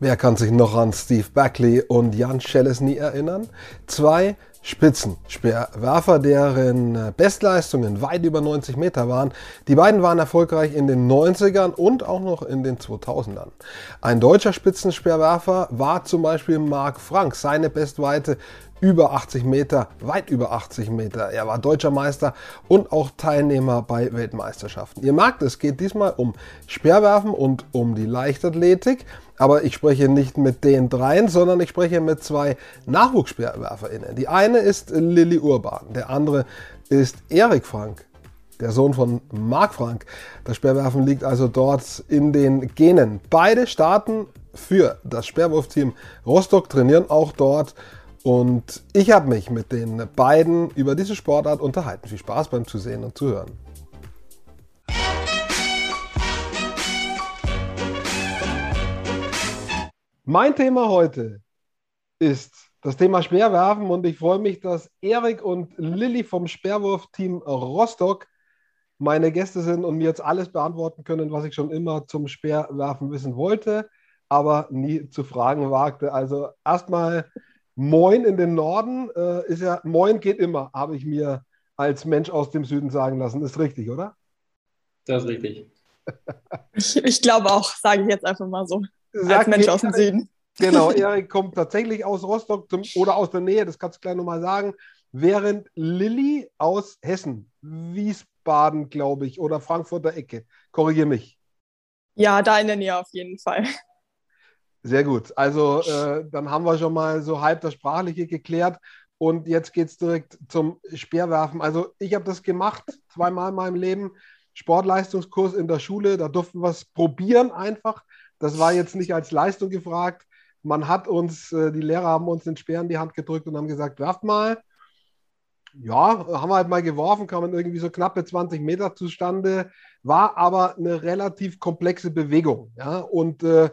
Wer kann sich noch an Steve Buckley und Jan Schelesny erinnern? Zwei Spitzenspeerwerfer, deren Bestleistungen weit über 90 Meter waren. Die beiden waren erfolgreich in den 90ern und auch noch in den 2000ern. Ein deutscher Spitzenspeerwerfer war zum Beispiel Marc Frank. Seine Bestweite über 80 Meter, weit über 80 Meter. Er war deutscher Meister und auch Teilnehmer bei Weltmeisterschaften. Ihr merkt, es geht diesmal um Speerwerfen und um die Leichtathletik. Aber ich spreche nicht mit den dreien, sondern ich spreche mit zwei NachwuchsspeerwerferInnen. Die eine ist Lilly Urban, der andere ist Erik Frank, der Sohn von Marc Frank. Das Speerwerfen liegt also dort in den Genen. Beide starten für das Speerwurfteam Rostock, trainieren auch dort und ich habe mich mit den beiden über diese Sportart unterhalten. Viel Spaß beim Zusehen und Zuhören. Mein Thema heute ist das Thema Speerwerfen und ich freue mich, dass Erik und Lilly vom Speerwurfteam Rostock meine Gäste sind und mir jetzt alles beantworten können, was ich schon immer zum Speerwerfen wissen wollte, aber nie zu fragen wagte. Also erstmal Moin in den Norden äh, ist ja, Moin geht immer, habe ich mir als Mensch aus dem Süden sagen lassen. Ist richtig, oder? Das ist richtig. ich, ich glaube auch, sage ich jetzt einfach mal so. Sag als Mensch aus dem Süden. Genau, Erik kommt tatsächlich aus Rostock zum, oder aus der Nähe, das kannst du gleich nochmal sagen. Während Lilly aus Hessen, Wiesbaden, glaube ich, oder Frankfurter Ecke. Korrigiere mich. Ja, da in der Nähe auf jeden Fall. Sehr gut. Also äh, dann haben wir schon mal so halb das Sprachliche geklärt. Und jetzt geht es direkt zum Speerwerfen. Also ich habe das gemacht, zweimal in meinem Leben. Sportleistungskurs in der Schule, da durften wir es probieren einfach. Das war jetzt nicht als Leistung gefragt. Man hat uns, äh, die Lehrer haben uns den Speer in die Hand gedrückt und haben gesagt, werft mal. Ja, haben wir halt mal geworfen, kamen irgendwie so knappe 20 Meter zustande, war aber eine relativ komplexe Bewegung. Ja? Und äh,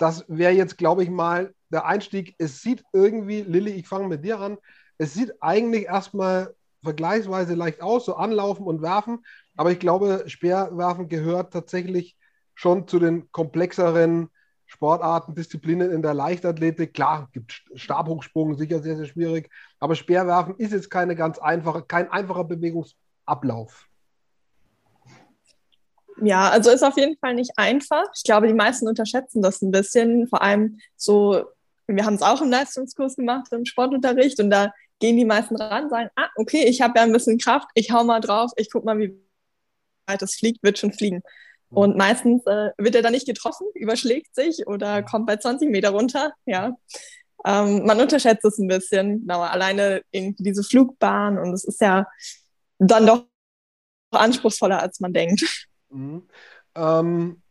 das wäre jetzt, glaube ich, mal der Einstieg. Es sieht irgendwie, Lilly, ich fange mit dir an, es sieht eigentlich erstmal vergleichsweise leicht aus, so anlaufen und werfen, aber ich glaube, Speerwerfen gehört tatsächlich schon zu den komplexeren Sportarten, Disziplinen in der Leichtathletik. Klar, gibt Stabhochsprung, sicher sehr, sehr schwierig, aber Speerwerfen ist jetzt keine ganz einfache, kein einfacher Bewegungsablauf. Ja, also ist auf jeden Fall nicht einfach. Ich glaube, die meisten unterschätzen das ein bisschen. Vor allem so, wir haben es auch im Leistungskurs gemacht, im Sportunterricht, und da gehen die meisten ran, sagen, ah, okay, ich habe ja ein bisschen Kraft, ich hau mal drauf, ich guck mal, wie weit es fliegt, wird schon fliegen. Und meistens äh, wird er dann nicht getroffen, überschlägt sich oder kommt bei 20 Meter runter. Ja. Ähm, man unterschätzt es ein bisschen. Genau, alleine irgendwie diese Flugbahn und es ist ja dann doch anspruchsvoller, als man denkt. Mhm. Ähm,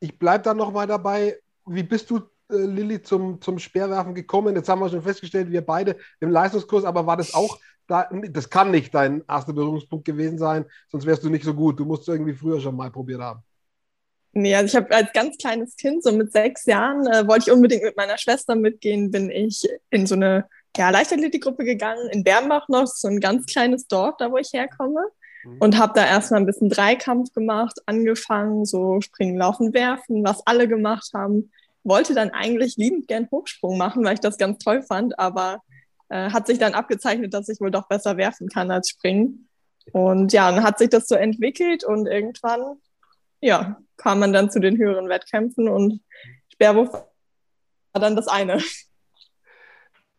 ich bleibe dann nochmal dabei. Wie bist du, äh, Lilly, zum, zum Speerwerfen gekommen? Jetzt haben wir schon festgestellt, wir beide im Leistungskurs, aber war das auch, da, das kann nicht dein erster Berührungspunkt gewesen sein, sonst wärst du nicht so gut. Du musst irgendwie früher schon mal probiert haben. Nee, also ich habe als ganz kleines Kind, so mit sechs Jahren, äh, wollte ich unbedingt mit meiner Schwester mitgehen, bin ich in so eine ja, Leichtathletikgruppe gegangen, in Bernbach noch, so ein ganz kleines Dorf, da wo ich herkomme. Mhm. Und habe da erstmal ein bisschen Dreikampf gemacht, angefangen, so Springen, Laufen, Werfen, was alle gemacht haben. Wollte dann eigentlich liebend gern Hochsprung machen, weil ich das ganz toll fand, aber äh, hat sich dann abgezeichnet, dass ich wohl doch besser werfen kann als springen. Und ja, dann hat sich das so entwickelt und irgendwann, ja, kam man dann zu den höheren Wettkämpfen und Sperrwurf war dann das eine.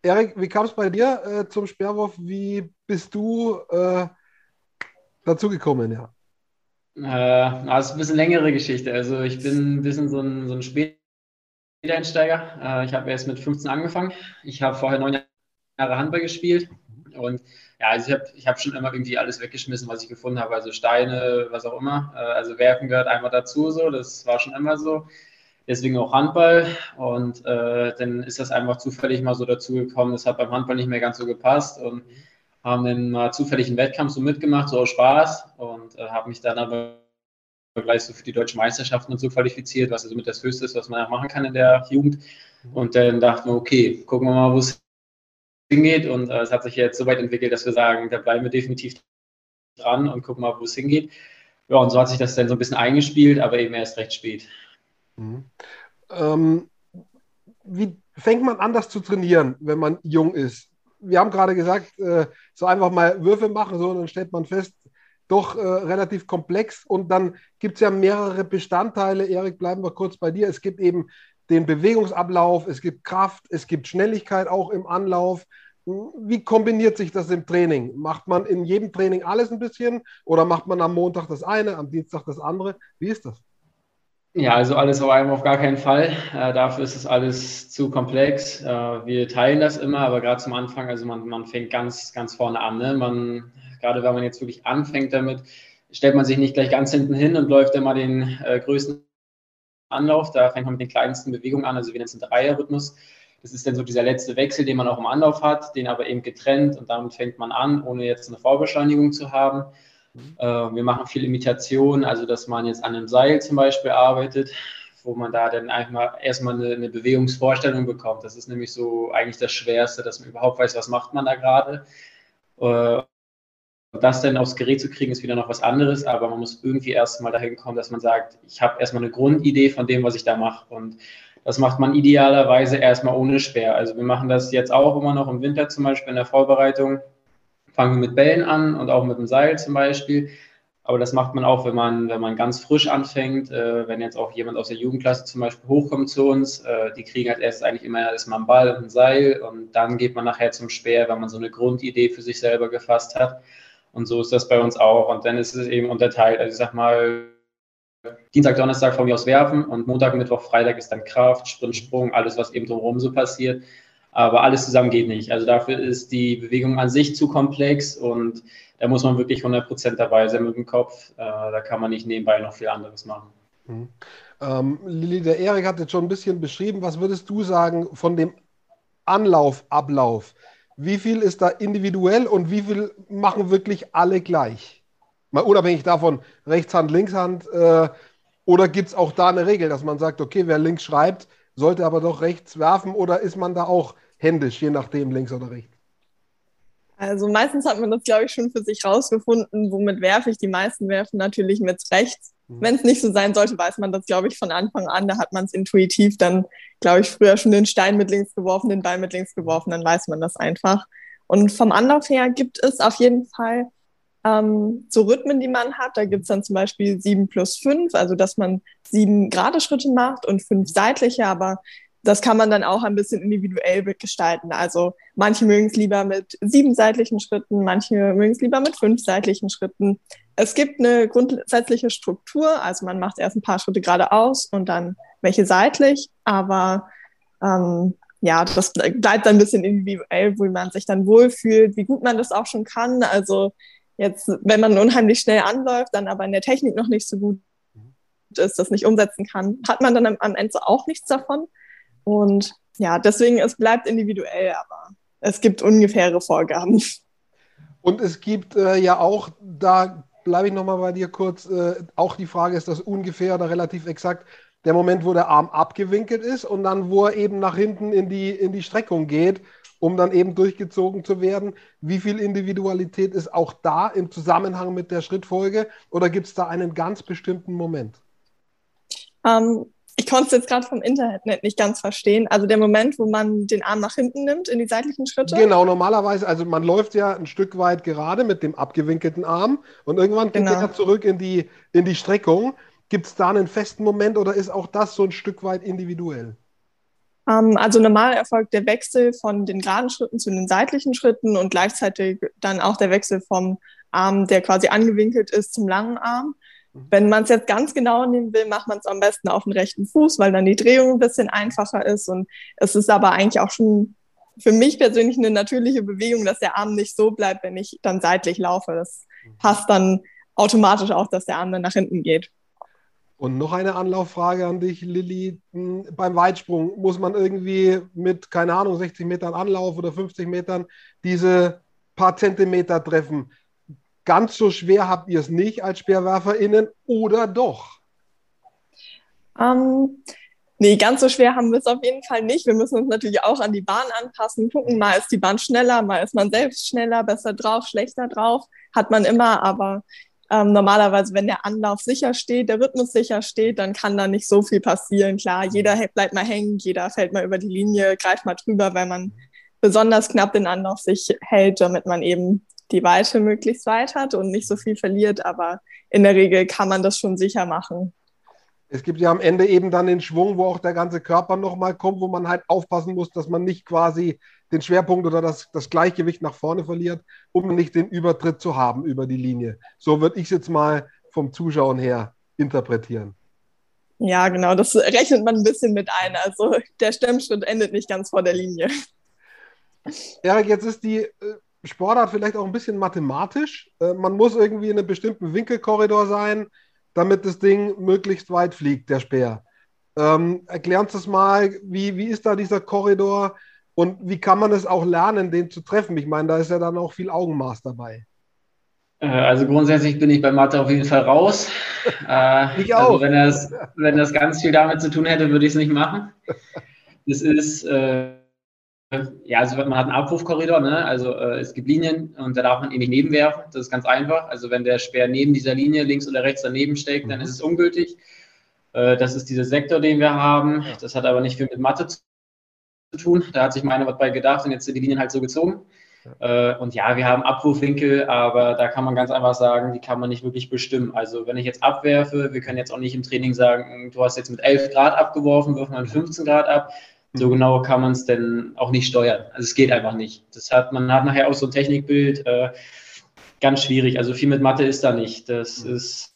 Erik, wie kam es bei dir äh, zum Sperrwurf? Wie bist du äh, dazugekommen, ja? Äh, also ein bisschen längere Geschichte. Also ich bin ein bisschen so ein, so ein Späteinsteiger. Äh, ich habe erst mit 15 angefangen. Ich habe vorher neun Jahre Handball gespielt. Und ja, also ich habe ich hab schon immer irgendwie alles weggeschmissen, was ich gefunden habe. Also Steine, was auch immer. Äh, also Werfen gehört einmal dazu so. Das war schon immer so. Deswegen auch Handball. Und äh, dann ist das einfach zufällig mal so dazugekommen. Das hat beim Handball nicht mehr ganz so gepasst. Und haben dann mal zufällig einen Wettkampf so mitgemacht, so aus Spaß und äh, habe mich dann aber gleich so für die deutschen Meisterschaften und so qualifiziert, was also mit das Höchste ist, was man machen kann in der Jugend. Und dann dachten wir, okay, gucken wir mal, wo es hingeht. Und äh, es hat sich jetzt so weit entwickelt, dass wir sagen, da bleiben wir definitiv dran und gucken mal, wo es hingeht. Ja, und so hat sich das dann so ein bisschen eingespielt, aber eben erst recht spät. Mhm. Ähm, wie fängt man an, das zu trainieren, wenn man jung ist? Wir haben gerade gesagt, äh, so einfach mal Würfe machen, so, und dann stellt man fest, doch äh, relativ komplex. Und dann gibt es ja mehrere Bestandteile. Erik, bleiben wir kurz bei dir. Es gibt eben den Bewegungsablauf, es gibt Kraft, es gibt Schnelligkeit auch im Anlauf. Wie kombiniert sich das im Training? Macht man in jedem Training alles ein bisschen oder macht man am Montag das eine, am Dienstag das andere? Wie ist das? Ja, also alles auf einmal auf gar keinen Fall. Äh, dafür ist es alles zu komplex. Äh, wir teilen das immer, aber gerade zum Anfang, also man, man fängt ganz, ganz vorne an. Ne? Man, gerade wenn man jetzt wirklich anfängt damit, stellt man sich nicht gleich ganz hinten hin und läuft immer den äh, größten Anlauf. Da fängt man mit den kleinsten Bewegungen an, also wir nennen es Dreierrhythmus. Das ist dann so dieser letzte Wechsel, den man auch im Anlauf hat, den aber eben getrennt und damit fängt man an, ohne jetzt eine Vorbeschleunigung zu haben. Mhm. Äh, wir machen viel Imitation, also dass man jetzt an einem Seil zum Beispiel arbeitet, wo man da dann einfach mal erstmal eine, eine Bewegungsvorstellung bekommt. Das ist nämlich so eigentlich das Schwerste, dass man überhaupt weiß, was macht man da gerade. Äh, das dann aufs Gerät zu kriegen, ist wieder noch was anderes, aber man muss irgendwie erstmal dahin kommen, dass man sagt, ich habe erstmal eine Grundidee von dem, was ich da mache. Und das macht man idealerweise erstmal ohne Speer. Also wir machen das jetzt auch immer noch im Winter zum Beispiel in der Vorbereitung fangen wir mit Bällen an und auch mit dem Seil zum Beispiel. Aber das macht man auch, wenn man, wenn man ganz frisch anfängt. Äh, wenn jetzt auch jemand aus der Jugendklasse zum Beispiel hochkommt zu uns, äh, die kriegen als erstes eigentlich immer erstmal einen Ball und ein Seil und dann geht man nachher zum Speer, wenn man so eine Grundidee für sich selber gefasst hat. Und so ist das bei uns auch. Und dann ist es eben unterteilt. Also ich sag mal, Dienstag, Donnerstag von mir aus werfen und Montag, Mittwoch, Freitag ist dann Kraft, Sprint, Sprung, alles, was eben drumherum so passiert. Aber alles zusammen geht nicht. Also dafür ist die Bewegung an sich zu komplex und da muss man wirklich 100% dabei sein mit dem Kopf. Äh, da kann man nicht nebenbei noch viel anderes machen. Mhm. Ähm, Lili, der Erik hat jetzt schon ein bisschen beschrieben. Was würdest du sagen von dem Anlaufablauf? Wie viel ist da individuell und wie viel machen wirklich alle gleich? Mal unabhängig davon, Rechtshand, Linkshand. Äh, oder gibt es auch da eine Regel, dass man sagt, okay, wer links schreibt, sollte aber doch rechts werfen? Oder ist man da auch händisch, je nachdem, links oder rechts? Also meistens hat man das, glaube ich, schon für sich rausgefunden, womit werfe ich. Die meisten werfen natürlich mit rechts. Mhm. Wenn es nicht so sein sollte, weiß man das, glaube ich, von Anfang an. Da hat man es intuitiv dann, glaube ich, früher schon den Stein mit links geworfen, den Ball mit links geworfen, dann weiß man das einfach. Und vom Anlauf her gibt es auf jeden Fall ähm, so Rhythmen, die man hat. Da gibt es dann zum Beispiel sieben plus fünf, also dass man sieben gerade Schritte macht und fünf seitliche, aber das kann man dann auch ein bisschen individuell gestalten. Also manche mögen es lieber mit sieben seitlichen Schritten, manche mögen es lieber mit fünf seitlichen Schritten. Es gibt eine grundsätzliche Struktur, also man macht erst ein paar Schritte geradeaus und dann welche seitlich, aber ähm, ja, das bleibt ein bisschen individuell, wo man sich dann wohlfühlt, wie gut man das auch schon kann. Also jetzt, wenn man unheimlich schnell anläuft, dann aber in der Technik noch nicht so gut ist, das nicht umsetzen kann, hat man dann am Ende auch nichts davon. Und ja, deswegen, es bleibt individuell, aber es gibt ungefähre Vorgaben. Und es gibt äh, ja auch, da bleibe ich nochmal bei dir kurz, äh, auch die Frage, ist das ungefähr oder relativ exakt, der Moment, wo der Arm abgewinkelt ist und dann, wo er eben nach hinten in die, in die Streckung geht, um dann eben durchgezogen zu werden. Wie viel Individualität ist auch da im Zusammenhang mit der Schrittfolge oder gibt es da einen ganz bestimmten Moment? Ähm, ich konnte es jetzt gerade vom Internet nicht ganz verstehen. Also der Moment, wo man den Arm nach hinten nimmt in die seitlichen Schritte. Genau, normalerweise, also man läuft ja ein Stück weit gerade mit dem abgewinkelten Arm und irgendwann geht genau. er zurück in die, in die Streckung. Gibt es da einen festen Moment oder ist auch das so ein Stück weit individuell? Ähm, also normal erfolgt der Wechsel von den geraden Schritten zu den seitlichen Schritten und gleichzeitig dann auch der Wechsel vom Arm, der quasi angewinkelt ist, zum langen Arm. Wenn man es jetzt ganz genau nehmen will, macht man es am besten auf den rechten Fuß, weil dann die Drehung ein bisschen einfacher ist. Und es ist aber eigentlich auch schon für mich persönlich eine natürliche Bewegung, dass der Arm nicht so bleibt, wenn ich dann seitlich laufe. Das passt dann automatisch auch, dass der Arm dann nach hinten geht. Und noch eine Anlauffrage an dich, Lilly. Hm, beim Weitsprung muss man irgendwie mit, keine Ahnung, 60 Metern Anlauf oder 50 Metern diese paar Zentimeter treffen. Ganz so schwer habt ihr es nicht als SpeerwerferInnen oder doch? Ähm, nee, ganz so schwer haben wir es auf jeden Fall nicht. Wir müssen uns natürlich auch an die Bahn anpassen, gucken, mal ist die Bahn schneller, mal ist man selbst schneller, besser drauf, schlechter drauf, hat man immer, aber Ähm, normalerweise, wenn der Anlauf sicher steht, der Rhythmus sicher steht, dann kann da nicht so viel passieren. Klar, jeder bleibt mal hängen, jeder fällt mal über die Linie, greift mal drüber, weil man besonders knapp den Anlauf sich hält, damit man eben die Weite möglichst weit hat und nicht so viel verliert. Aber in der Regel kann man das schon sicher machen. Es gibt ja am Ende eben dann den Schwung, wo auch der ganze Körper nochmal kommt, wo man halt aufpassen muss, dass man nicht quasi den Schwerpunkt oder das, das Gleichgewicht nach vorne verliert, um nicht den Übertritt zu haben über die Linie. So würde ich es jetzt mal vom Zuschauen her interpretieren. Ja, genau, das rechnet man ein bisschen mit ein. Also der Stemmschritt endet nicht ganz vor der Linie. Erik, jetzt ist die äh, Sportart vielleicht auch ein bisschen mathematisch. Äh, man muss irgendwie in einem bestimmten Winkelkorridor sein damit das Ding möglichst weit fliegt, der Speer. Ähm, erklär uns das mal, wie, wie ist da dieser Korridor und wie kann man es auch lernen, den zu treffen? Ich meine, da ist ja dann auch viel Augenmaß dabei. Äh, also grundsätzlich bin ich bei Mathe auf jeden Fall raus. Äh, ich auch. Also wenn, das, wenn das ganz viel damit zu tun hätte, würde ich es nicht machen. Das ist, äh, ja, also man hat einen Abrufkorridor, ne? also äh, es gibt Linien und da darf man ihn nicht nebenwerfen. Das ist ganz einfach. Also wenn der Speer neben dieser Linie links oder rechts daneben steckt, dann mhm. ist es ungültig. Äh, das ist dieser Sektor, den wir haben. Das hat aber nicht viel mit Mathe zu tun. Da hat sich meine was bei gedacht und jetzt sind die Linien halt so gezogen. Äh, und ja, wir haben Abrufwinkel, aber da kann man ganz einfach sagen, die kann man nicht wirklich bestimmen. Also wenn ich jetzt abwerfe, wir können jetzt auch nicht im Training sagen, du hast jetzt mit 11 Grad abgeworfen, wirf mal mit 15 Grad ab so genau kann man es denn auch nicht steuern. Also es geht einfach nicht. Das hat, man hat nachher auch so ein Technikbild, äh, ganz schwierig. Also viel mit Mathe ist da nicht. Das mhm. ist,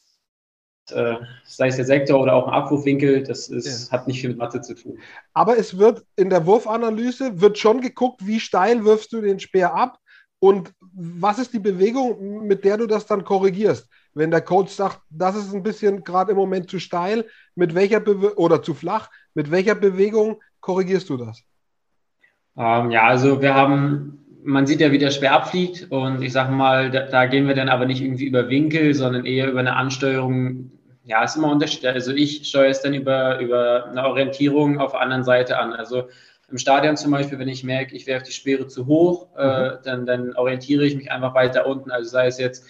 äh, sei es der Sektor oder auch ein Abwurfwinkel, das ist, ja. hat nicht viel mit Mathe zu tun. Aber es wird in der Wurfanalyse, wird schon geguckt, wie steil wirfst du den Speer ab und was ist die Bewegung, mit der du das dann korrigierst? Wenn der Coach sagt, das ist ein bisschen gerade im Moment zu steil, mit welcher Bewe oder zu flach, mit welcher Bewegung korrigierst du das? Ähm, ja, also wir haben, man sieht ja, wie der schwer abfliegt und ich sage mal, da, da, gehen wir dann aber nicht irgendwie über Winkel, sondern eher über eine Ansteuerung. Ja, ist immer unterschiedlich. Also ich steuere es dann über, über eine Orientierung auf der anderen Seite an. Also im Stadion zum Beispiel, wenn ich merke, ich werfe die Speere zu hoch, äh, mhm. dann, dann orientiere ich mich einfach weiter unten. Also sei es jetzt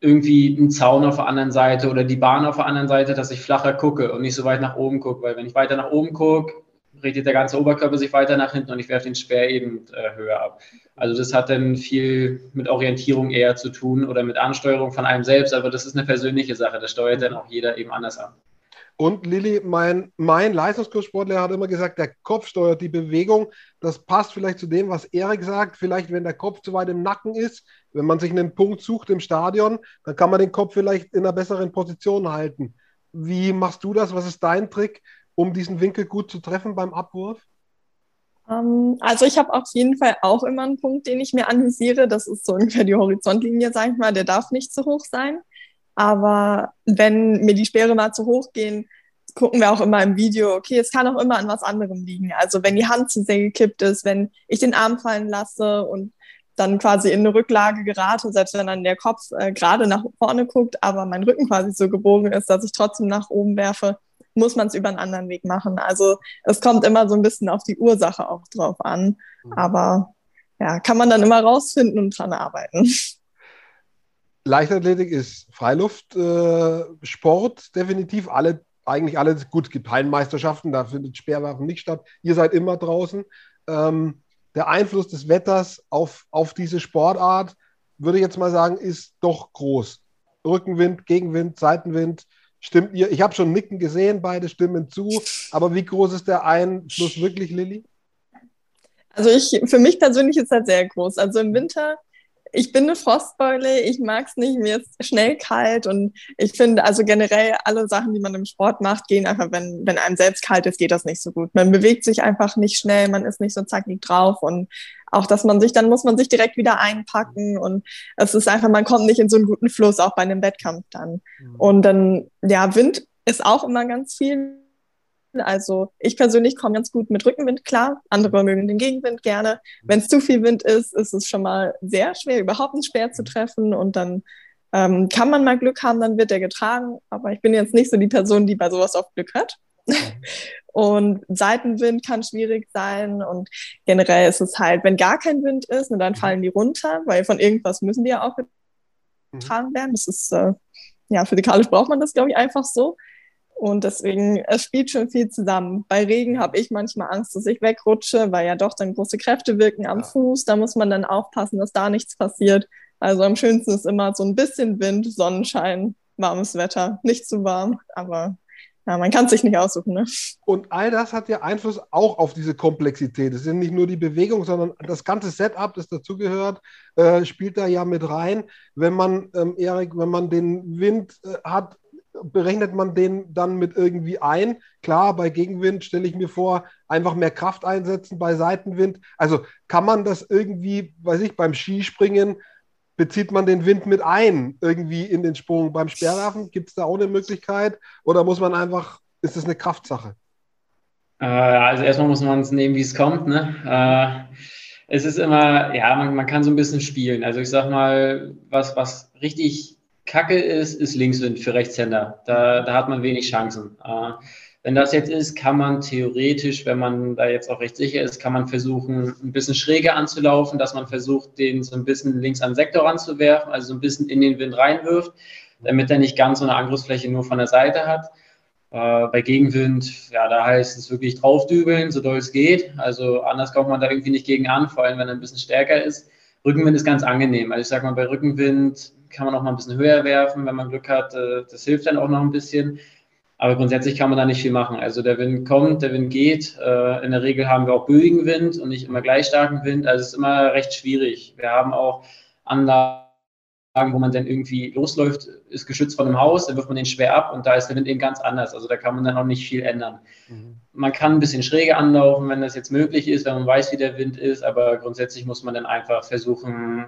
irgendwie ein Zaun auf der anderen Seite oder die Bahn auf der anderen Seite, dass ich flacher gucke und nicht so weit nach oben gucke. Weil wenn ich weiter nach oben gucke, richtet der ganze Oberkörper sich weiter nach hinten und ich werfe den Speer eben äh, höher ab. Also das hat dann viel mit Orientierung eher zu tun oder mit Ansteuerung von einem selbst, aber das ist eine persönliche Sache. Das steuert dann auch jeder eben anders an. Und Lilly, mein, mein Leistungskurssportlehrer hat immer gesagt, der Kopf steuert die Bewegung. Das passt vielleicht zu dem, was Erik sagt. Vielleicht, wenn der Kopf zu weit im Nacken ist, wenn man sich einen Punkt sucht im Stadion, dann kann man den Kopf vielleicht in einer besseren Position halten. Wie machst du das? Was ist dein Trick, um diesen Winkel gut zu treffen beim Abwurf? Ähm, also ich habe auf jeden Fall auch immer einen Punkt, den ich mir analysiere. Das ist so ungefähr die Horizontlinie, sage ich mal. Der darf nicht zu hoch sein. Aber wenn mir die Speere mal zu hoch gehen, gucken wir auch immer im Video, okay, es kann auch immer an was anderem liegen. Also wenn die Hand zu sehr gekippt ist, wenn ich den Arm fallen lasse und dann quasi in eine Rücklage gerate, selbst wenn dann der Kopf äh, gerade nach vorne guckt, aber mein Rücken quasi so gebogen ist, dass ich trotzdem nach oben werfe, muss man es über einen anderen Weg machen. Also es kommt immer so ein bisschen auf die Ursache auch drauf an. Mhm. Aber ja, kann man dann immer rausfinden und dran arbeiten. Leichtathletik ist Freiluftsport, äh, definitiv. Alle, eigentlich alle, gut, es gibt Hallenmeisterschaften, da findet Speerwerfen nicht statt. Ihr seid immer draußen. Ähm, der Einfluss des Wetters auf, auf diese Sportart, würde ich jetzt mal sagen, ist doch groß. Rückenwind, Gegenwind, Seitenwind. Stimmt ihr? Ich habe schon Nicken gesehen, beide stimmen zu. Aber wie groß ist der Einfluss wirklich, Lilly? Also ich, für mich persönlich ist das sehr groß. Also im Winter ich bin eine Frostbeule, ich mag es nicht, mir ist schnell kalt und ich finde, also generell alle Sachen, die man im Sport macht, gehen einfach, wenn, wenn einem selbst kalt ist, geht das nicht so gut. Man bewegt sich einfach nicht schnell, man ist nicht so zackig drauf und auch, dass man sich, dann muss man sich direkt wieder einpacken und es ist einfach, man kommt nicht in so einen guten Fluss, auch bei einem Wettkampf dann. Mhm. Und dann, ja, Wind ist auch immer ganz viel also ich persönlich komme ganz gut mit Rückenwind klar. Andere mögen den Gegenwind gerne. Wenn es zu viel Wind ist, ist es schon mal sehr schwer, überhaupt einen Speer zu treffen. Und dann ähm, kann man mal Glück haben, dann wird er getragen. Aber ich bin jetzt nicht so die Person, die bei sowas oft Glück hat. und Seitenwind kann schwierig sein. Und generell ist es halt, wenn gar kein Wind ist, ne, dann fallen die runter, weil von irgendwas müssen die ja auch getragen werden. Das ist, äh, ja, physikalisch braucht man das, glaube ich, einfach so. Und deswegen, es spielt schon viel zusammen. Bei Regen habe ich manchmal Angst, dass ich wegrutsche, weil ja doch dann große Kräfte wirken am ja. Fuß. Da muss man dann aufpassen, dass da nichts passiert. Also am schönsten ist immer so ein bisschen Wind, Sonnenschein, warmes Wetter. Nicht zu warm, aber ja, man kann es sich nicht aussuchen. Ne? Und all das hat ja Einfluss auch auf diese Komplexität. Es sind nicht nur die Bewegungen, sondern das ganze Setup, das dazugehört, äh, spielt da ja mit rein. Wenn man, ähm, Erik, wenn man den Wind äh, hat, berechnet man den dann mit irgendwie ein. Klar, bei Gegenwind stelle ich mir vor, einfach mehr Kraft einsetzen bei Seitenwind. Also kann man das irgendwie, weiß ich, beim Skispringen bezieht man den Wind mit ein, irgendwie in den Sprung. Beim Speerwerfen gibt es da auch eine Möglichkeit oder muss man einfach, ist das eine Kraftsache? Äh, also erstmal muss man es nehmen, wie es kommt. Ne? Äh, es ist immer, ja, man, man kann so ein bisschen spielen. Also ich sag mal, was, was richtig kacke ist, ist Linkswind für Rechtshänder. Da, da hat man wenig Chancen. Äh, wenn das jetzt ist, kann man theoretisch, wenn man da jetzt auch recht sicher ist, kann man versuchen, ein bisschen schräger anzulaufen, dass man versucht, den so ein bisschen links an den Sektor ranzuwerfen, also so ein bisschen in den Wind reinwirft, damit er nicht ganz so eine Angriffsfläche nur von der Seite hat. Äh, bei Gegenwind, ja, da heißt es wirklich draufdübeln, so doll es geht. Also anders kommt man da irgendwie nicht gegen an, vor allem wenn er ein bisschen stärker ist. Rückenwind ist ganz angenehm. Also ich sage mal, bei Rückenwind kann man auch mal ein bisschen höher werfen, wenn man Glück hat. Äh, das hilft dann auch noch ein bisschen. Aber grundsätzlich kann man da nicht viel machen. Also der Wind kommt, der Wind geht. Äh, in der Regel haben wir auch böigen Wind und nicht immer gleich starken Wind. Also es ist immer recht schwierig. Wir haben auch Anlagen, wo man dann irgendwie losläuft, ist geschützt von einem Haus, dann wirft man den schwer ab und da ist der Wind eben ganz anders. Also da kann man dann auch nicht viel ändern. Mhm. Man kann ein bisschen schräger anlaufen, wenn das jetzt möglich ist, wenn man weiß, wie der Wind ist, aber grundsätzlich muss man dann einfach versuchen,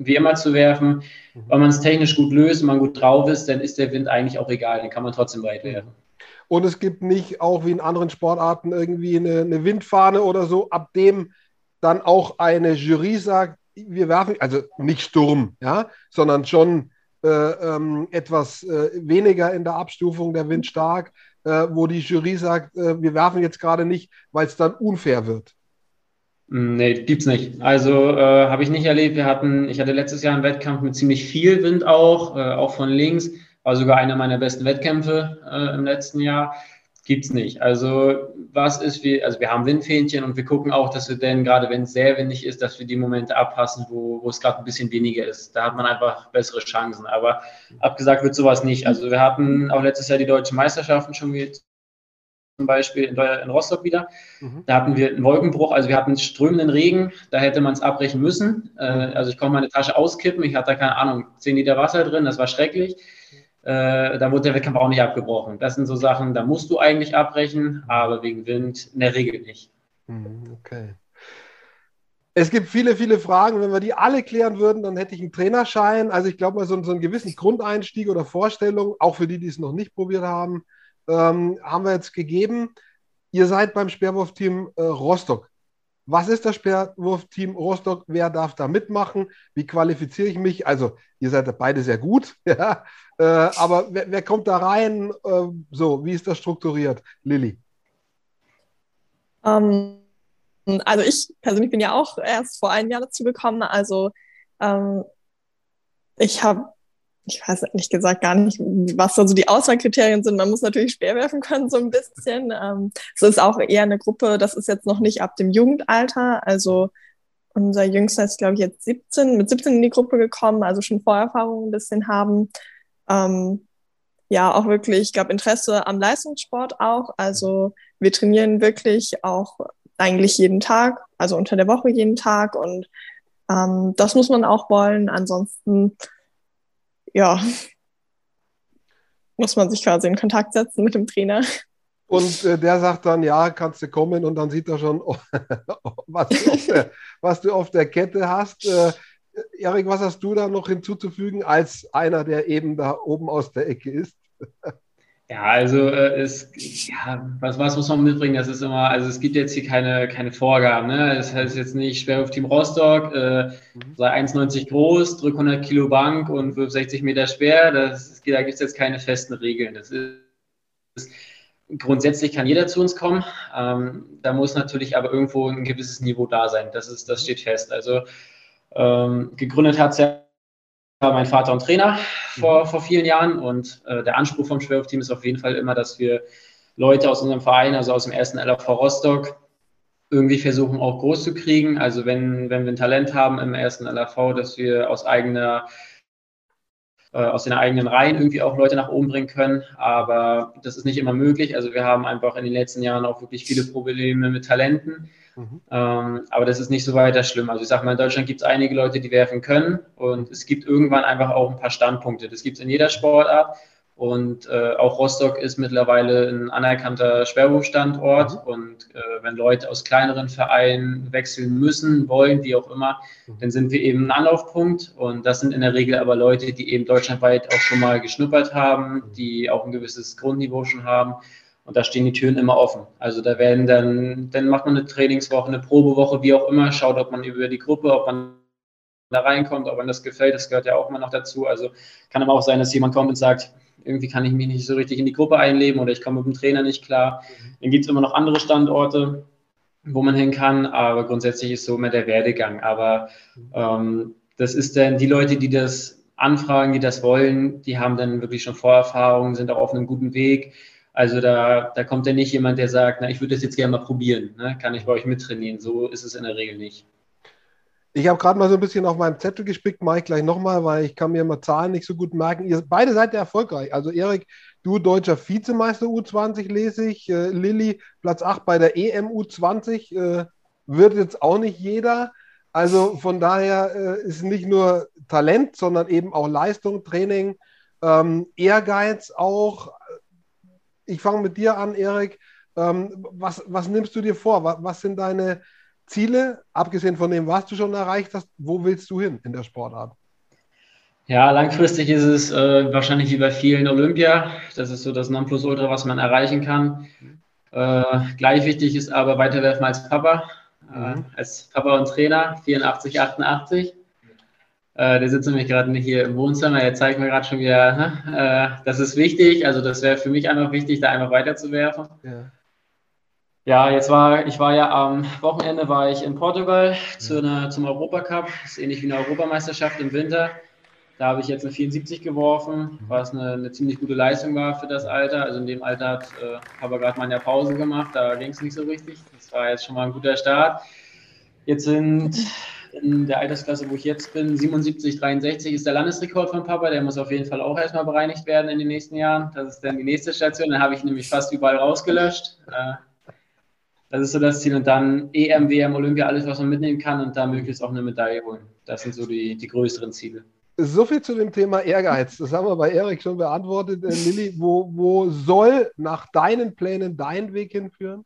wie immer zu werfen. Mhm. Wenn man es technisch gut löst und man gut drauf ist, dann ist der Wind eigentlich auch egal, den kann man trotzdem weit werfen. Und es gibt nicht auch wie in anderen Sportarten irgendwie eine, eine Windfahne oder so, ab dem dann auch eine Jury sagt, wir werfen, also nicht Sturm, ja, sondern schon äh, ähm, etwas äh, weniger in der Abstufung der Wind stark, äh, wo die Jury sagt, äh, wir werfen jetzt gerade nicht, weil es dann unfair wird. Hm, nee, gibt's nicht. Also äh, habe ich nicht erlebt. Wir hatten, ich hatte letztes Jahr einen Wettkampf mit ziemlich viel Wind auch, äh, auch von links. War sogar einer meiner besten Wettkämpfe äh, im letzten Jahr. Gibt's nicht. Also was ist wie, also wir haben Windfähnchen und wir gucken auch, dass wir denn, gerade wenn es sehr windig ist, dass wir die Momente abpassen, wo, wo es gerade ein bisschen weniger ist. Da hat man einfach bessere Chancen. Aber abgesagt wird sowas nicht. Also wir hatten auch letztes Jahr die deutschen Meisterschaften schon mit zum Beispiel in, in Rostock wieder. Mhm. Da hatten wir einen Wolkenbruch, also wir hatten strömenden Regen, da hätte man es abbrechen müssen. Äh, also ich konnte meine Tasche auskippen, ich hatte keine Ahnung, 10 Liter Wasser drin, das war schrecklich. Äh, da wurde der Wettkampf auch nicht abgebrochen. Das sind so Sachen, da musst du eigentlich abbrechen, aber wegen Wind in der Regel nicht. Mhm, okay. Es gibt viele, viele Fragen. Wenn wir die alle klären würden, dann hätte ich einen Trainerschein. Also ich glaube mal so, so einen gewissen Grundeinstieg oder Vorstellung, auch für die, die es noch nicht probiert haben ähm, haben wir jetzt gegeben. Ihr seid beim Speerwurfteam äh, Rostock. Was ist das Speerwurfteam Rostock? Wer darf da mitmachen? Wie qualifiziere ich mich? Also, ihr seid beide sehr gut, ja. Äh, aber wer, wer, kommt da rein? Äh, so, wie ist das strukturiert, Lilly? Um, ähm, also, ich persönlich bin ja auch erst vor einem Jahr dazu gekommen. Also, ähm, ich habe ich weiß ehrlich gesagt gar nicht, was da so die Auswahlkriterien sind. Man muss natürlich schwer werfen können, so ein bisschen. Ähm, es ist auch eher eine Gruppe, das ist jetzt noch nicht ab dem Jugendalter. Also unser Jüngster ist, glaube ich, jetzt 17, mit 17 in die Gruppe gekommen, also schon Vorerfahrungen ein bisschen haben. Ähm, ja, auch wirklich, ich glaube, Interesse am Leistungssport auch. Also wir trainieren wirklich auch eigentlich jeden Tag, also unter der Woche jeden Tag und ähm, das muss man auch wollen. Ansonsten ja, muss man sich quasi in Kontakt setzen mit dem Trainer. Und äh, der sagt dann, ja, kannst du kommen und dann sieht er schon, was, du auf der, was du auf der Kette hast. Äh, Erik, was hast du da noch hinzuzufügen als einer, der eben da oben aus der Ecke ist? Ja, also äh, es, ja, was, was muss man mitbringen? Das ist immer, also es gibt jetzt hier keine, keine Vorgaben. Ne? Das heißt jetzt nicht schwer auf Team Rostock, äh, mhm. sei 1,90 groß, drück 100 Kilo Bank und wirf 60 Meter schwer. Das, da gibt es jetzt keine festen Regeln. Das ist, ist, grundsätzlich kann jeder zu uns kommen. Ähm, da muss natürlich aber irgendwo ein gewisses Niveau da sein. Das ist, das steht fest. Also ähm, gegründet hat es ja war mein Vater und Trainer vor, mhm. vor vielen Jahren und äh, der Anspruch vom Schwerwurfteam ist auf jeden Fall immer, dass wir Leute aus unserem Verein, also aus dem ersten LAV Rostock, irgendwie versuchen auch groß zu kriegen. Also wenn, wenn wir ein Talent haben im ersten LAV, dass wir aus eigener äh, aus den eigenen Reihen irgendwie auch Leute nach oben bringen können. Aber das ist nicht immer möglich. Also wir haben einfach in den letzten Jahren auch wirklich viele Probleme mit Talenten. Mhm. Ähm, aber das ist nicht so weiter schlimm. Also ich sage mal, in Deutschland gibt es einige Leute, die werfen können und es gibt irgendwann einfach auch ein paar Standpunkte. Das gibt es in jeder Sportart. Und äh, auch Rostock ist mittlerweile ein anerkannter Schwerwurfstandort. Mhm. Und äh, wenn Leute aus kleineren Vereinen wechseln müssen, wollen, wie auch immer, mhm. dann sind wir eben ein Anlaufpunkt. Und das sind in der Regel aber Leute, die eben deutschlandweit auch schon mal geschnuppert haben, mhm. die auch ein gewisses Grundniveau schon haben. Und da stehen die Türen immer offen. Also da werden dann, dann macht man eine Trainingswoche, eine Probewoche, wie auch immer, schaut, ob man über die Gruppe, ob man da reinkommt, ob man das gefällt, das gehört ja auch immer noch dazu. Also kann aber auch sein, dass jemand kommt und sagt, irgendwie kann ich mich nicht so richtig in die Gruppe einleben oder ich komme mit dem Trainer nicht klar. Dann gibt es immer noch andere Standorte, wo man hin kann, aber grundsätzlich ist so immer der Werdegang. Aber ähm, das ist dann die Leute, die das anfragen, die das wollen, die haben dann wirklich schon Vorerfahrungen, sind auch auf einem guten Weg. Also da, da kommt dann nicht jemand, der sagt, na, ich würde das jetzt gerne mal probieren, ne? kann ich bei euch mittrainieren. So ist es in der Regel nicht. Ich habe gerade mal so ein bisschen auf meinem Zettel gespickt, mache ich gleich nochmal, weil ich kann mir mal Zahlen nicht so gut merken. Ihr beide seid ja erfolgreich. Also Erik, du deutscher Vizemeister U20 lese ich. Äh, Lilly, Platz 8 bei der EM U20. Äh, wird jetzt auch nicht jeder. Also von daher äh, ist nicht nur Talent, sondern eben auch Leistung, Training, ähm, Ehrgeiz auch. Ich fange mit dir an, Erik. Ähm, was, was nimmst du dir vor? Was, was sind deine Ziele, abgesehen von dem, was du schon erreicht hast, wo willst du hin in der Sportart? Ja, langfristig ist es äh, wahrscheinlich wie bei vielen Olympia. Das ist so das Nonplusultra, was man erreichen kann. Äh, gleich wichtig ist aber weiterwerfen als Papa, äh, mhm. als Papa und Trainer, 84, 88. Äh, der sitzt nämlich gerade hier im Wohnzimmer. Er zeigt mir gerade schon wieder, ne? Äh, das ist wichtig. Also das wäre für mich einfach wichtig, da einfach weiterzuwerfen. Ja. Ja, jetzt war, ich war ja am Wochenende war ich in Portugal zu einer, zum Europacup. Das ist ähnlich wie eine Europameisterschaft im Winter. Da habe ich jetzt eine 74 geworfen, was eine, eine ziemlich gute Leistung war für das Alter. Also in dem Alter hat äh, habe gerade mal eine Pause gemacht, da ging es nicht so richtig. Das war jetzt schon mal ein guter Start. Jetzt sind in der Altersklasse, wo ich jetzt bin, 77, 63 ist der Landesrekord von Papa. Der muss auf jeden Fall auch erstmal bereinigt werden in den nächsten Jahren. Das ist dann die nächste Station. Dann habe ich nämlich fast überall rausgelöscht. Äh, das ist so das Ziel. Und dann EM, WM, Olympia, alles, was man mitnehmen kann und da möglichst auch eine Medaille holen. Das sind so die, die größeren Ziele. So viel zu dem Thema Ehrgeiz. Das haben wir bei Erik schon beantwortet. Äh, Lilly, wo, wo soll nach deinen Plänen dein Weg hinführen?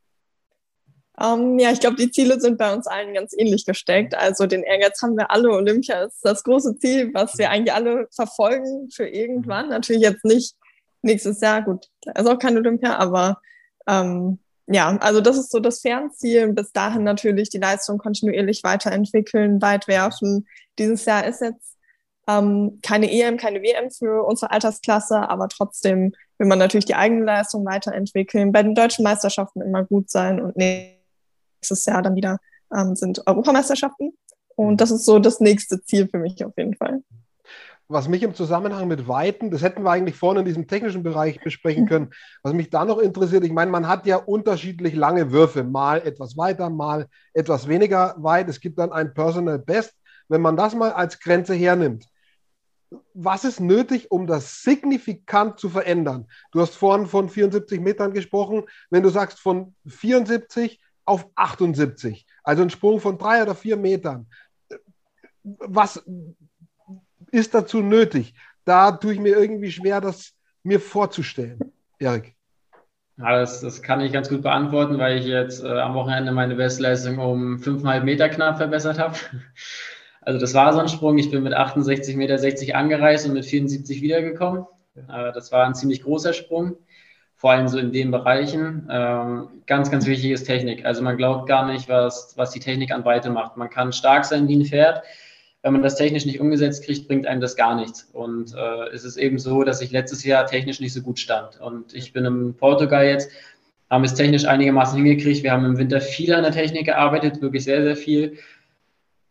Ähm, ja, ich glaube, die Ziele sind bei uns allen ganz ähnlich gesteckt. Also den Ehrgeiz haben wir alle. Olympia ist das große Ziel, was wir eigentlich alle verfolgen für irgendwann. Natürlich jetzt nicht nächstes Jahr, gut, ist auch kein Olympia, aber ähm, ja, also das ist so das Fernziel. Bis dahin natürlich die Leistung kontinuierlich weiterentwickeln, weit werfen. Dieses Jahr ist jetzt ähm, keine EM, keine WM für unsere Altersklasse, aber trotzdem will man natürlich die eigene Leistung weiterentwickeln, bei den deutschen Meisterschaften immer gut sein und nächstes Jahr dann wieder ähm, sind Europameisterschaften. Und das ist so das nächste Ziel für mich auf jeden Fall was mich im Zusammenhang mit Weiten, das hätten wir eigentlich vorne in diesem technischen Bereich besprechen können, was mich da noch interessiert, ich meine, man hat ja unterschiedlich lange Würfe, mal etwas weiter, mal etwas weniger weit. Es gibt dann ein Personal Best. Wenn man das mal als Grenze hernimmt, was ist nötig, um das signifikant zu verändern? Du hast vorhin von 74 Metern gesprochen. Wenn du sagst von 74 auf 78, also ein Sprung von drei oder vier Metern, was, ist dazu nötig? Da tue ich mir irgendwie schwer, das mir vorzustellen. Erik. Ja, das, das kann ich ganz gut beantworten, weil ich jetzt äh, am Wochenende meine Bestleistung um 5,5 Meter knapp verbessert habe. Also das war so ein Sprung. Ich bin mit 68,60 Meter angereist und mit 74 wiedergekommen. Äh, das war ein ziemlich großer Sprung, vor allem so in den Bereichen. Ähm, ganz, ganz wichtig ist Technik. Also man glaubt gar nicht, was, was die Technik an Weite macht. Man kann stark sein wie ein Pferd, wenn man das technisch nicht umgesetzt kriegt, bringt einem das gar nichts. Und äh, es ist eben so, dass ich letztes Jahr technisch nicht so gut stand. Und ich bin in Portugal jetzt, haben es technisch einigermaßen hingekriegt. Wir haben im Winter viel an der Technik gearbeitet, wirklich sehr, sehr viel.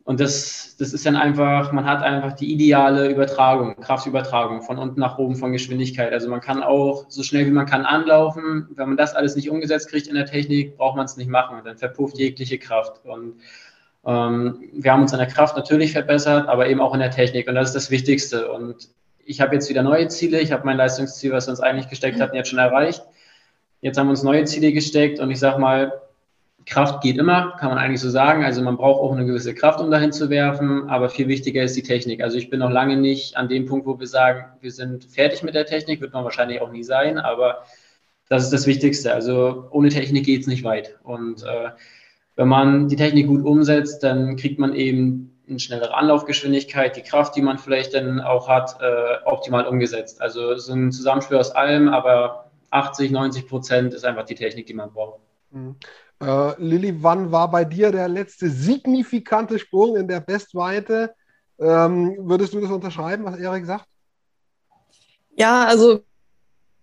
Und das, das ist dann einfach, man hat einfach die ideale Übertragung, Kraftübertragung von unten nach oben von Geschwindigkeit. Also man kann auch so schnell wie man kann anlaufen. Wenn man das alles nicht umgesetzt kriegt in der Technik, braucht man es nicht machen. Dann verpufft jegliche Kraft. Und ähm, wir haben uns in der Kraft natürlich verbessert, aber eben auch in der Technik. Und das ist das Wichtigste. Und ich habe jetzt wieder neue Ziele. Ich habe mein Leistungsziel, was wir uns eigentlich gesteckt hatten, jetzt schon erreicht. Jetzt haben wir uns neue Ziele gesteckt und ich sage mal, Kraft geht immer, kann man eigentlich so sagen. Also man braucht auch eine gewisse Kraft, um dahin zu werfen, aber viel wichtiger ist die Technik. Also ich bin noch lange nicht an dem Punkt, wo wir sagen, wir sind fertig mit der Technik, wird man wahrscheinlich auch nie sein, aber das ist das Wichtigste. Also ohne Technik geht es nicht weit. Und äh, wenn man die Technik gut umsetzt, dann kriegt man eben eine schnellere Anlaufgeschwindigkeit, die Kraft, die man vielleicht dann auch hat, äh, optimal umgesetzt. Also so ein Zusammenspiel aus allem, aber 80, 90 Prozent ist einfach die Technik, die man braucht. Mhm. Äh, Lilly, wann war bei dir der letzte signifikante Sprung in der Bestweite? Ähm, würdest du das unterschreiben, was Erik sagt? Ja, also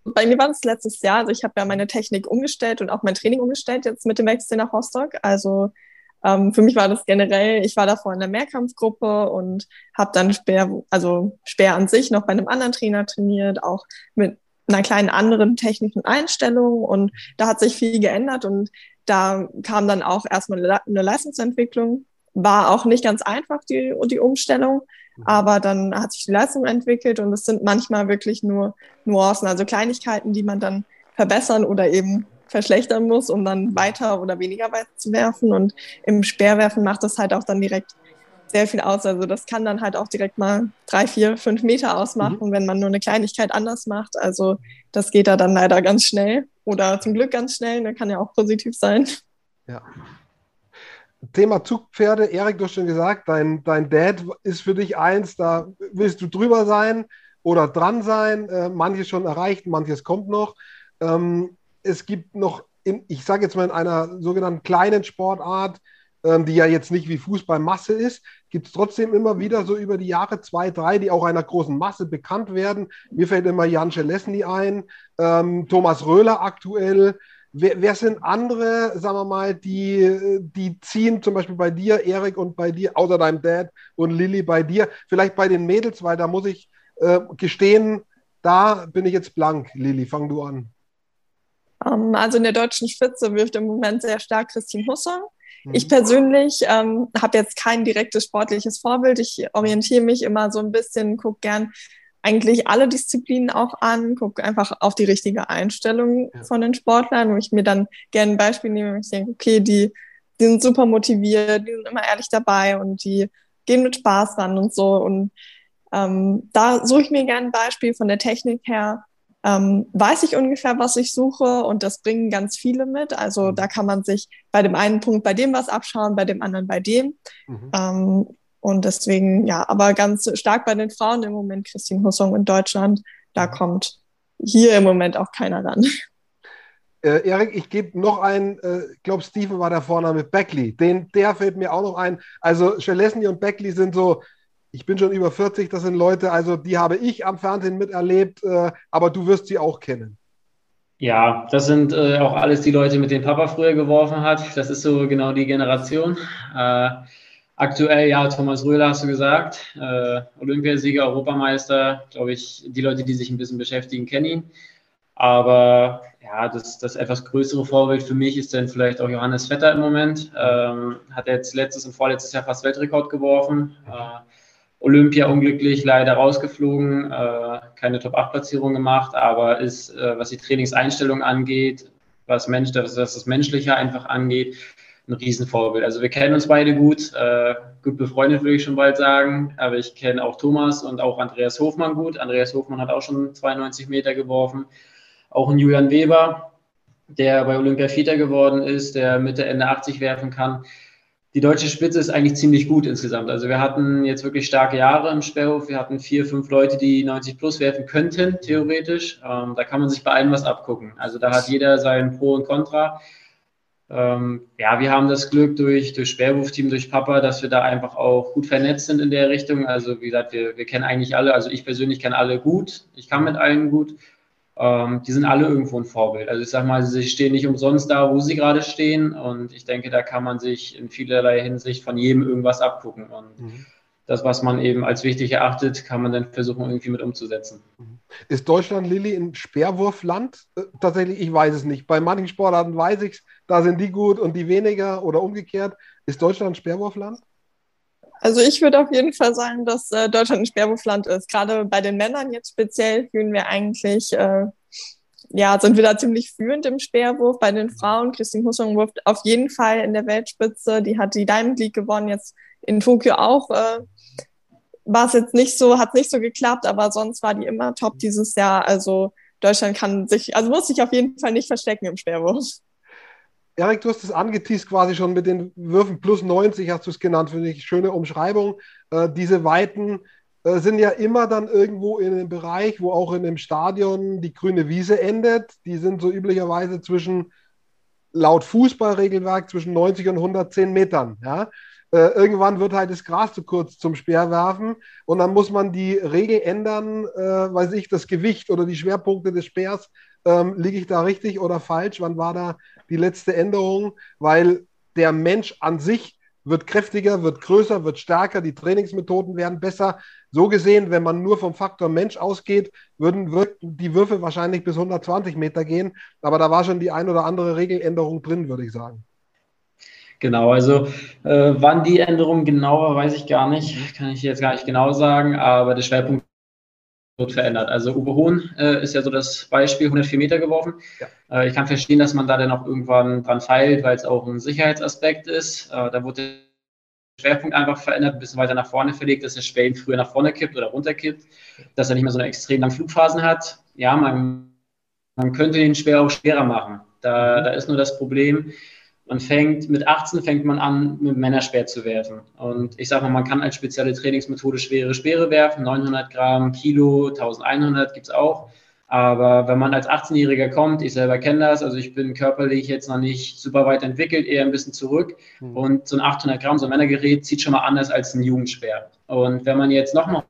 bei mir war das letztes Jahr. Also ich habe ja meine Technik umgestellt und auch mein Training umgestellt jetzt mit dem Wechsel nach Rostock. Also ähm, für mich war das generell, ich war davor in der Mehrkampfgruppe und habe dann Speer, also Speer an sich noch bei einem anderen Trainer trainiert, auch mit einer kleinen anderen technischen Einstellung und da hat sich viel geändert und da kam dann auch erstmal eine Leistungsentwicklung. War auch nicht ganz einfach, die, die Umstellung, mhm. aber dann hat sich die Leistung entwickelt und es sind manchmal wirklich nur Nuancen, also Kleinigkeiten, die man dann verbessern oder eben verschlechtern muss, um dann weiter oder weniger weit zu werfen. Und im Speerwerfen macht das halt auch dann direkt sehr viel aus. Also das kann dann halt auch direkt mal drei, vier, fünf Meter ausmachen, mhm. wenn man nur eine Kleinigkeit anders macht. Also das geht da dann leider ganz schnell oder zum Glück ganz schnell. Das kann ja auch positiv sein. Ja. Thema Zugpferde, Erik, du hast schon gesagt, dein, dein Dad ist für dich eins, da willst du drüber sein oder dran sein. Äh, manches schon erreicht, manches kommt noch. Ähm, es gibt noch, in, ich sage jetzt mal in einer sogenannten kleinen Sportart, ähm, die ja jetzt nicht wie Fußball Masse ist, gibt es trotzdem immer wieder so über die Jahre zwei, drei, die auch einer großen Masse bekannt werden. Mir fällt immer Jan Schelesny ein, ähm, Thomas Röhler aktuell. Wer, wer, sind andere, sagen wir mal, die, die ziehen zum Beispiel bei dir, Erik, und bei dir, außer deinem Dad und Lilly bei dir, vielleicht bei den Mädels, weil da muss ich äh, gestehen, da bin ich jetzt blank. Lilly, fang du an. Ähm, also in der deutschen Spitze wirft im Moment sehr stark Christine Husser. Ich mhm. persönlich ähm, habe jetzt kein direktes sportliches Vorbild. Ich orientiere mich immer so ein bisschen, gucke gern eigentlich alle Disziplinen auch an, gucke einfach auf die richtige Einstellung ja. von den Sportlern, wo ich mir dann gerne ein Beispiel nehme, ich denke, okay, die, die sind super motiviert, die sind immer ehrlich dabei und die gehen mit Spaß ran und so. Und ähm, da suche ich mir gerne ein Beispiel von der Technik her, ähm, weiß ich ungefähr, was ich suche und das bringen ganz viele mit. Also mhm. da kann man sich bei dem einen Punkt bei dem was abschauen, bei dem anderen bei dem. Mhm. Ähm, und deswegen, ja, aber ganz stark bei den Frauen im Moment Christine Hussung in Deutschland. Da mhm. kommt hier im Moment auch keiner ran. Äh, Erik, ich gebe noch einen, äh, ich glaube, Stephen war der Vorname, Beckley. Den, der fällt mir auch noch ein. Also Schelesny und Beckley sind so ich bin schon über 40, das sind Leute, also die habe ich am Fernsehen miterlebt, äh, aber du wirst sie auch kennen. Ja, das sind äh, auch alles die Leute, mit denen Papa früher geworfen hat. Das ist so genau die Generation. Äh, aktuell, ja, Thomas Röhler hast du gesagt, äh, Olympiasieger, Europameister, glaube ich, die Leute, die sich ein bisschen beschäftigen, kennen ihn. Aber ja, das, das etwas größere Vorbild für mich ist dann vielleicht auch Johannes Vetter im Moment. Ähm, hat jetzt letztes und vorletztes Jahr fast Weltrekord geworfen. Äh, Olympia unglücklich leider rausgeflogen, äh, keine Top-8-Platzierung gemacht, aber ist, äh, was die Trainingseinstellung angeht, was, Mensch, was das Menschliche einfach angeht, ein Riesenvorbild. Also wir kennen uns beide gut, äh, gut befreundet würde ich schon bald sagen, aber ich kenne auch Thomas und auch Andreas Hofmann gut. Andreas Hofmann hat auch schon 92 Meter geworfen. Auch ein Julian Weber, der bei Olympia Vierter geworden ist, der Mitte, Ende 80 werfen kann die deutsche Spitze ist eigentlich ziemlich gut insgesamt. Also wir hatten jetzt wirklich starke Jahre im Sperrhof. Wir hatten vier, fünf Leute, die 90 plus werfen könnten, theoretisch. Ähm, da kann man sich bei allen was abgucken. Also da hat jeder sein Pro und Contra. Ähm, ja, wir haben das Glück durch, durch Sperrwurfteam, durch Papa, dass wir da einfach auch gut vernetzt sind in der Richtung. Also wie gesagt, wir, wir kennen eigentlich alle. Also ich persönlich kenne alle gut. Ich kann mit allen gut. Ähm, die sind alle irgendwo ein Vorbild. Also ich sage mal, sie stehen nicht umsonst da, wo sie gerade stehen. Und ich denke, da kann man sich in vielerlei Hinsicht von jedem irgendwas abgucken. Und mhm. das, was man eben als wichtig erachtet, kann man dann versuchen, irgendwie mit umzusetzen. Mhm. Ist Deutschland, Lilly, ein Speerwurfland? Äh, tatsächlich, ich weiß es nicht. Bei manchen Sportarten weiß ich es, da sind die gut und die weniger oder umgekehrt. Ist Deutschland ein Speerwurfland? Also ich würde auf jeden Fall sagen, dass äh, Deutschland ein Sperrwurfland ist. Gerade bei den Männern jetzt speziell fühlen wir eigentlich, äh, ja, sind wir da ziemlich führend im Speerwurf. Bei den Frauen, Christine Hussung wirft auf jeden Fall in der Weltspitze. Die hat die Diamond League gewonnen, jetzt in Tokio auch. Äh, war es jetzt nicht so, hat nicht so geklappt, aber sonst war die immer top dieses Jahr. Also Deutschland kann sich, also muss sich auf jeden Fall nicht verstecken im Speerwurf. Erik, du hast es angeteased quasi schon mit den Würfen plus 90, hast du es genannt, finde ich. Schöne Umschreibung. Äh, diese Weiten äh, sind ja immer dann irgendwo in einem Bereich, wo auch in dem Stadion die grüne Wiese endet. Die sind so üblicherweise zwischen, laut Fußballregelwerk, zwischen 90 und 110 Metern. Ja? Äh, irgendwann wird halt das Gras zu kurz zum Speerwerfen und dann muss man die Regel ändern, äh, weiß ich, das Gewicht oder die Schwerpunkte des Speers. Ähm, liege ich da richtig oder falsch? Wann war da die letzte Änderung, weil der Mensch an sich wird kräftiger, wird größer, wird stärker, die Trainingsmethoden werden besser. So gesehen, wenn man nur vom Faktor Mensch ausgeht, würden die Würfe wahrscheinlich bis 120 Meter gehen. Aber da war schon die ein oder andere Regeländerung drin, würde ich sagen. Genau, also äh, wann die Änderung genauer, weiß ich gar nicht, kann ich jetzt gar nicht genau sagen, aber der Schwerpunkt verändert. Also Uwe Hohn äh, ist ja so das Beispiel, 104 Meter geworfen. Ja. Äh, ich kann verstehen, dass man da dann auch irgendwann dran feilt, weil es auch ein Sicherheitsaspekt ist. Äh, da wurde der Schwerpunkt einfach verändert, ein bisschen weiter nach vorne verlegt, dass der Speer früher nach vorne kippt oder runterkippt, dass er nicht mehr so eine extrem lange Flugphasen hat. Ja, man, man könnte den Speer auch schwerer machen. Da, mhm. da ist nur das Problem, man fängt mit 18 fängt man an, mit Männerspeer zu werfen. Und ich sage mal, man kann als spezielle Trainingsmethode schwere Speere werfen, 900 Gramm, Kilo, 1100 gibt es auch. Aber wenn man als 18-Jähriger kommt, ich selber kenne das, also ich bin körperlich jetzt noch nicht super weit entwickelt, eher ein bisschen zurück. Mhm. Und so ein 800 Gramm, so ein Männergerät, zieht schon mal anders als ein Jugendspeer. Und wenn man jetzt nochmal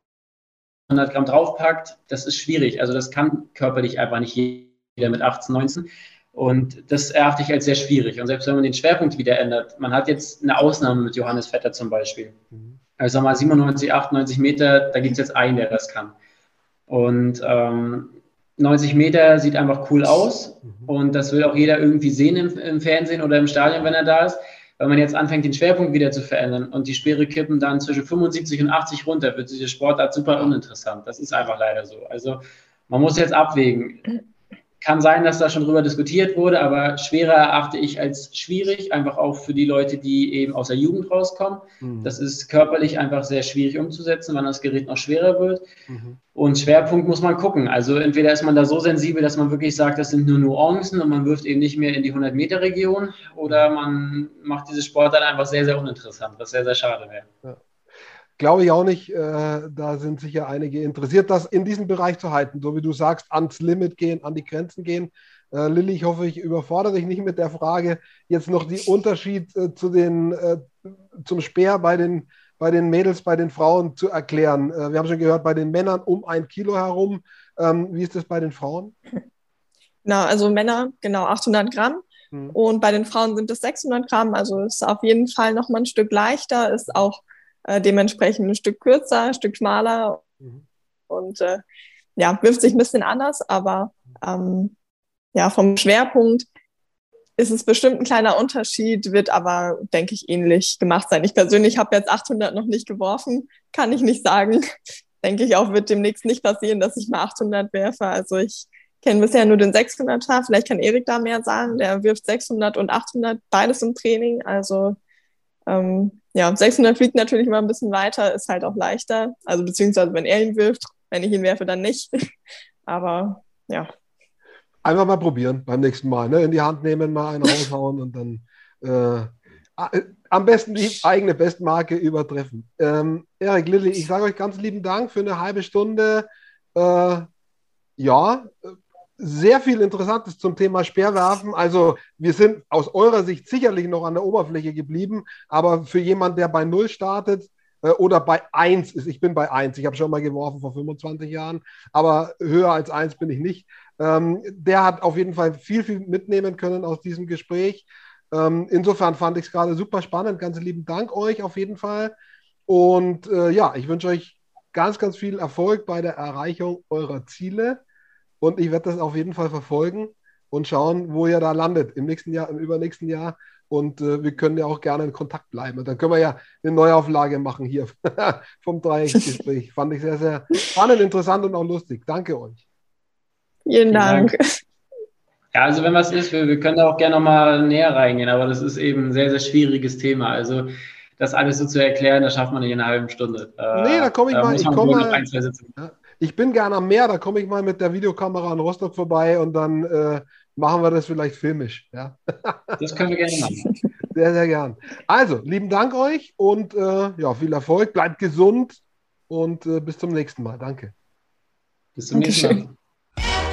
100 Gramm draufpackt, das ist schwierig. Also das kann körperlich einfach nicht jeder mit 18, 19. Und das erachte ich als sehr schwierig. Und selbst wenn man den Schwerpunkt wieder ändert, man hat jetzt eine Ausnahme mit Johannes Vetter zum Beispiel. Mhm. Also mal 97, 98 Meter, da gibt es jetzt einen, der das kann. Und ähm, 90 Meter sieht einfach cool aus mhm. und das will auch jeder irgendwie sehen im, im, Fernsehen oder im Stadion, wenn er da ist. Wenn man jetzt anfängt, den Schwerpunkt wieder zu verändern und die Speere kippen dann zwischen 75 und 80 runter, wird diese Sportart super uninteressant. Das ist einfach leider so. Also man muss jetzt abwägen. Kann sein, dass da schon drüber diskutiert wurde, aber schwerer erachte ich als schwierig, einfach auch für die Leute, die eben aus der Jugend rauskommen. Mhm. Das ist körperlich einfach sehr schwierig umzusetzen, wenn das Gerät noch schwerer wird. Mhm. Und Schwerpunkt muss man gucken. Also entweder ist man da so sensibel, dass man wirklich sagt, das sind nur Nuancen und man wirft eben nicht mehr in die 100-Meter-Region oder man macht diese Sportart einfach sehr, sehr uninteressant, was sehr, sehr schade wäre. Ja. Glaube ich auch nicht. Äh, da sind sicher einige interessiert, das in diesem Bereich zu halten. So wie du sagst, ans Limit gehen, an die Grenzen gehen. Äh, Lilly, ich hoffe, ich überfordere dich nicht mit der Frage, jetzt noch die Unterschied äh, zu den, äh, zum Speer bei den, bei den Mädels, bei den Frauen zu erklären. Äh, wir haben schon gehört, bei den Männern um ein Kilo herum. Ähm, wie ist das bei den Frauen? Na, also Männer, genau 800 Gramm. Hm. Und bei den Frauen sind es 600 Gramm. Also ist auf jeden Fall noch mal ein Stück leichter, ist auch äh, dementsprechend ein Stück kürzer, ein Stück schmaler mhm. und äh, ja, wirft sich ein bisschen anders, aber ähm, ja, vom Schwerpunkt ist es bestimmt ein kleiner Unterschied, wird aber, denke ich, ähnlich gemacht sein. Ich persönlich habe jetzt 800 noch nicht geworfen, kann ich nicht sagen. denke ich auch, wird demnächst nicht passieren, dass ich mal 800 werfe. Also ich kenne bisher nur den 600er. Vielleicht kann Erik da mehr sagen. Der wirft 600 und 800 beides im Training. Also ähm, ja, 600 fliegt natürlich immer ein bisschen weiter, ist halt auch leichter. Also beziehungsweise, wenn er ihn wirft, wenn ich ihn werfe, dann nicht. Aber ja. Einfach mal probieren beim nächsten Mal. Ne? In die Hand nehmen, mal einen raushauen und dann äh, am besten die eigene Bestmarke übertreffen. Ähm, Erik Lilly, ich sage euch ganz lieben Dank für eine halbe Stunde. Äh, ja, sehr viel Interessantes zum Thema Speerwerfen. Also wir sind aus eurer Sicht sicherlich noch an der Oberfläche geblieben, aber für jemanden, der bei Null startet, äh, oder bei 1 ist. Ich bin bei 1. Ich habe schon mal geworfen vor 25 Jahren, aber höher als 1 bin ich nicht. Ähm, der hat auf jeden Fall viel, viel mitnehmen können aus diesem Gespräch. Ähm, insofern fand ich es gerade super spannend. Ganz lieben Dank euch auf jeden Fall. Und äh, ja, ich wünsche euch ganz, ganz viel Erfolg bei der Erreichung eurer Ziele. Und ich werde das auf jeden Fall verfolgen und schauen, wo ihr da landet im nächsten Jahr, im übernächsten Jahr. Und äh, wir können ja auch gerne in Kontakt bleiben. Und dann können wir ja eine Neuauflage machen hier vom Dreiecksgespräch. Fand ich sehr, sehr spannend, interessant und auch lustig. Danke euch. Vielen Dank. Ja, also wenn was ist, wir, wir können da auch gerne nochmal näher reingehen, aber das ist eben ein sehr, sehr schwieriges Thema. Also das alles so zu erklären, das schafft man nicht in einer halben Stunde. Äh, nee, da komme ich da mal. Ich, komm mal ein, ja, ich bin gerne am Meer, da komme ich mal mit der Videokamera in Rostock vorbei und dann äh, machen wir das vielleicht filmisch. Ja? Das können wir gerne machen. Sehr, sehr gern. Also, lieben Dank euch und äh, ja, viel Erfolg, bleibt gesund und äh, bis zum nächsten Mal. Danke. Bis zum nächsten Mal.